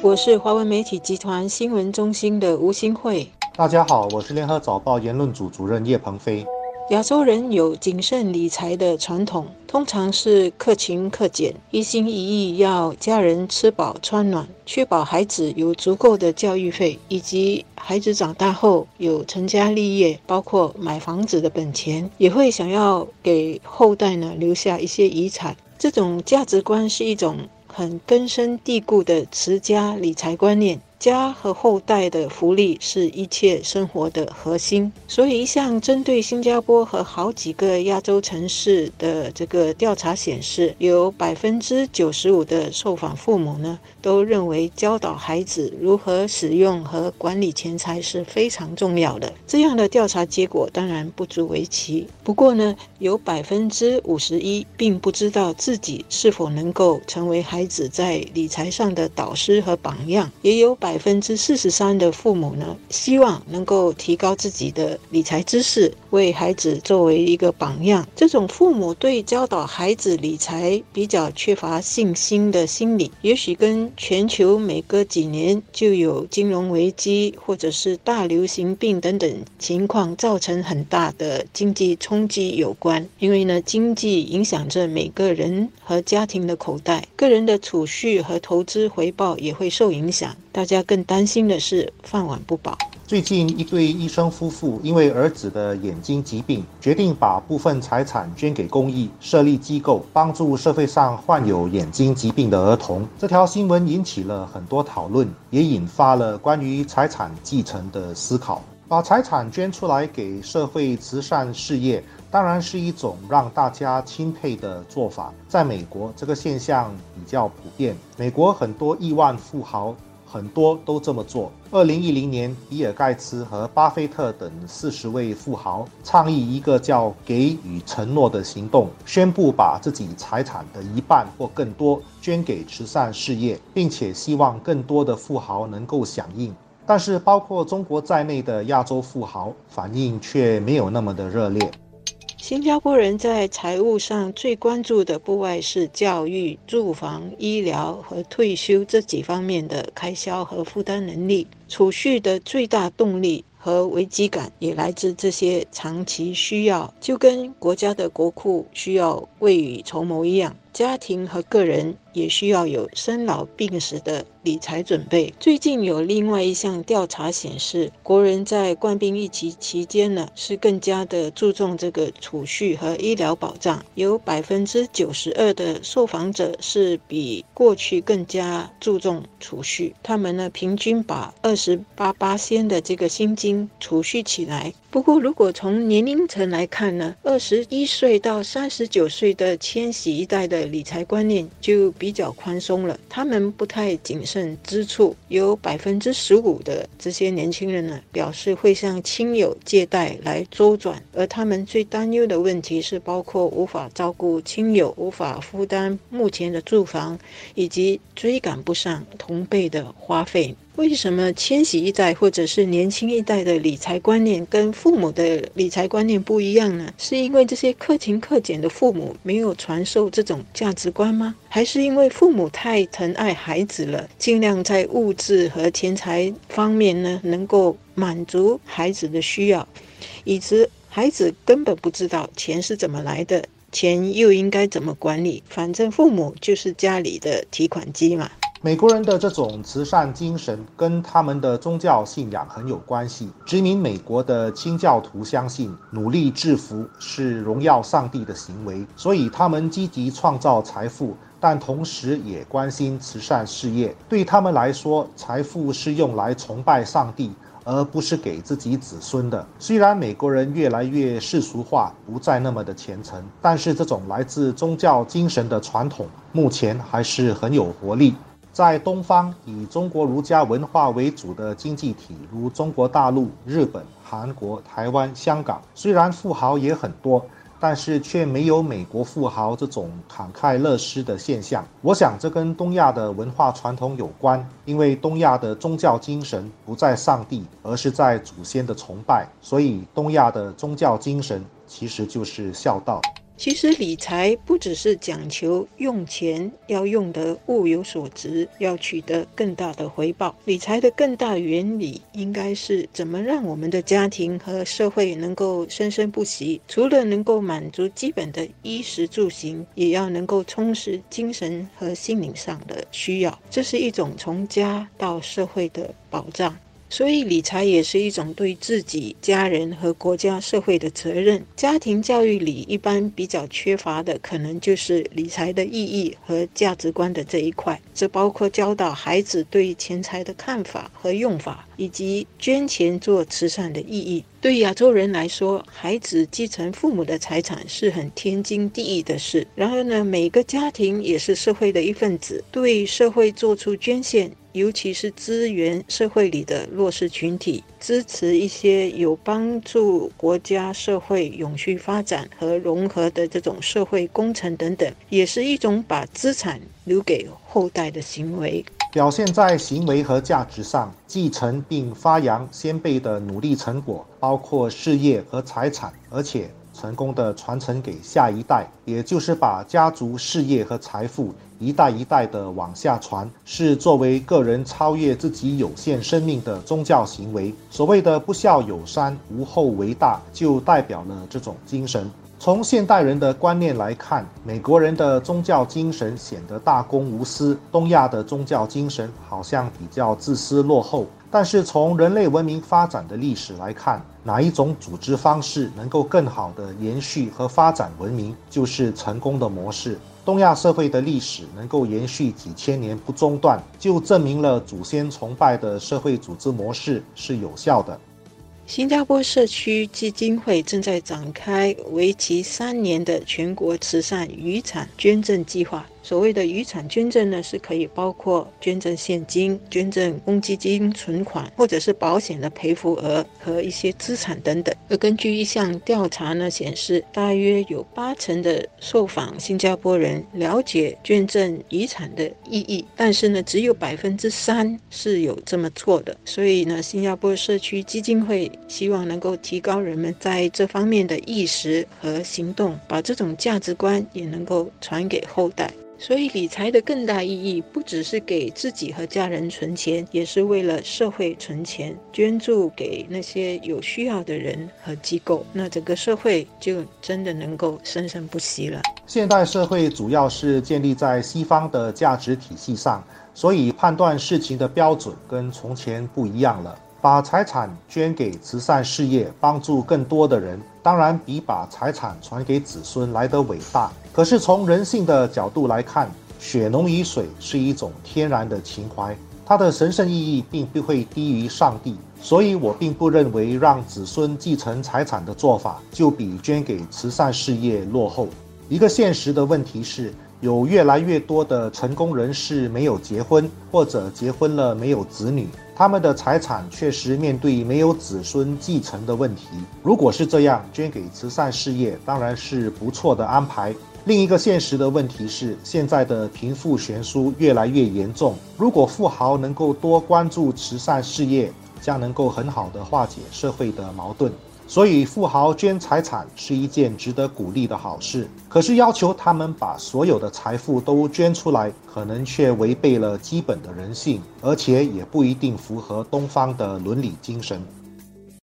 我是华文媒体集团新闻中心的吴新慧。大家好，我是联合早报言论组主任叶鹏飞。亚洲人有谨慎理财的传统，通常是克勤克俭，一心一意要家人吃饱穿暖，确保孩子有足够的教育费，以及孩子长大后有成家立业，包括买房子的本钱，也会想要给后代呢留下一些遗产。这种价值观是一种很根深蒂固的持家理财观念。家和后代的福利是一切生活的核心，所以一项针对新加坡和好几个亚洲城市的这个调查显示，有百分之九十五的受访父母呢都认为教导孩子如何使用和管理钱财是非常重要的。这样的调查结果当然不足为奇，不过呢，有百分之五十一并不知道自己是否能够成为孩子在理财上的导师和榜样，也有百。百分之四十三的父母呢，希望能够提高自己的理财知识，为孩子作为一个榜样。这种父母对教导孩子理财比较缺乏信心的心理，也许跟全球每隔几年就有金融危机或者是大流行病等等情况造成很大的经济冲击有关。因为呢，经济影响着每个人和家庭的口袋，个人的储蓄和投资回报也会受影响。大家更担心的是饭碗不保。最近，一对医生夫妇因为儿子的眼睛疾病，决定把部分财产捐给公益，设立机构帮助社会上患有眼睛疾病的儿童。这条新闻引起了很多讨论，也引发了关于财产继承的思考。把财产捐出来给社会慈善事业，当然是一种让大家钦佩的做法。在美国，这个现象比较普遍。美国很多亿万富豪。很多都这么做。二零一零年，比尔·盖茨和巴菲特等四十位富豪倡议一个叫“给予承诺”的行动，宣布把自己财产的一半或更多捐给慈善事业，并且希望更多的富豪能够响应。但是，包括中国在内的亚洲富豪反应却没有那么的热烈。新加坡人在财务上最关注的不外是教育、住房、医疗和退休这几方面的开销和负担能力。储蓄的最大动力和危机感也来自这些长期需要，就跟国家的国库需要未雨绸缪一样。家庭和个人也需要有生老病死的理财准备。最近有另外一项调查显示，国人在冠病疫情期间呢，是更加的注重这个储蓄和医疗保障。有百分之九十二的受访者是比过去更加注重储蓄，他们呢平均把二十八八仙的这个薪金储蓄起来。不过，如果从年龄层来看呢，二十一岁到三十九岁的千禧一代的理财观念就比较宽松了，他们不太谨慎支出，有百分之十五的这些年轻人呢表示会向亲友借贷来周转，而他们最担忧的问题是包括无法照顾亲友、无法负担目前的住房，以及追赶不上同辈的花费。为什么千禧一代或者是年轻一代的理财观念跟父母的理财观念不一样呢？是因为这些克勤克俭的父母没有传授这种价值观吗？还是因为父母太疼爱孩子了，尽量在物质和钱财方面呢能够满足孩子的需要，以致孩子根本不知道钱是怎么来的，钱又应该怎么管理？反正父母就是家里的提款机嘛。美国人的这种慈善精神跟他们的宗教信仰很有关系。殖民美国的清教徒相信努力致富是荣耀上帝的行为，所以他们积极创造财富，但同时也关心慈善事业。对他们来说，财富是用来崇拜上帝，而不是给自己子孙的。虽然美国人越来越世俗化，不再那么的虔诚，但是这种来自宗教精神的传统，目前还是很有活力。在东方以中国儒家文化为主的经济体，如中国大陆、日本、韩国、台湾、香港，虽然富豪也很多，但是却没有美国富豪这种慷慨乐施的现象。我想这跟东亚的文化传统有关，因为东亚的宗教精神不在上帝，而是在祖先的崇拜，所以东亚的宗教精神其实就是孝道。其实理财不只是讲求用钱要用得物有所值，要取得更大的回报。理财的更大原理应该是怎么让我们的家庭和社会能够生生不息。除了能够满足基本的衣食住行，也要能够充实精神和心灵上的需要。这是一种从家到社会的保障。所以，理财也是一种对自己、家人和国家社会的责任。家庭教育里一般比较缺乏的，可能就是理财的意义和价值观的这一块。这包括教导孩子对钱财的看法和用法，以及捐钱做慈善的意义。对亚洲人来说，孩子继承父母的财产是很天经地义的事。然而呢，每个家庭也是社会的一份子，对社会做出捐献。尤其是支援社会里的弱势群体，支持一些有帮助国家社会永续发展和融合的这种社会工程等等，也是一种把资产留给后代的行为。表现在行为和价值上，继承并发扬先辈的努力成果，包括事业和财产，而且。成功的传承给下一代，也就是把家族事业和财富一代一代的往下传，是作为个人超越自己有限生命的宗教行为。所谓的不孝有三，无后为大，就代表了这种精神。从现代人的观念来看，美国人的宗教精神显得大公无私，东亚的宗教精神好像比较自私落后。但是从人类文明发展的历史来看，哪一种组织方式能够更好的延续和发展文明，就是成功的模式。东亚社会的历史能够延续几千年不中断，就证明了祖先崇拜的社会组织模式是有效的。新加坡社区基金会正在展开为期三年的全国慈善遗产捐赠计划。所谓的遗产捐赠呢，是可以包括捐赠现金、捐赠公积金存款，或者是保险的赔付额和一些资产等等。而根据一项调查呢显示，大约有八成的受访新加坡人了解捐赠遗产的意义，但是呢，只有百分之三是有这么做的。所以呢，新加坡社区基金会希望能够提高人们在这方面的意识和行动，把这种价值观也能够传给后代。所以，理财的更大意义不只是给自己和家人存钱，也是为了社会存钱，捐助给那些有需要的人和机构。那整个社会就真的能够生生不息了。现代社会主要是建立在西方的价值体系上，所以判断事情的标准跟从前不一样了。把财产捐给慈善事业，帮助更多的人，当然比把财产传给子孙来得伟大。可是从人性的角度来看，血浓于水是一种天然的情怀，它的神圣意义并不会低于上帝。所以我并不认为让子孙继承财产的做法就比捐给慈善事业落后。一个现实的问题是，有越来越多的成功人士没有结婚，或者结婚了没有子女。他们的财产确实面对没有子孙继承的问题。如果是这样，捐给慈善事业当然是不错的安排。另一个现实的问题是，现在的贫富悬殊越来越严重。如果富豪能够多关注慈善事业，将能够很好的化解社会的矛盾。所以，富豪捐财产是一件值得鼓励的好事。可是，要求他们把所有的财富都捐出来，可能却违背了基本的人性，而且也不一定符合东方的伦理精神。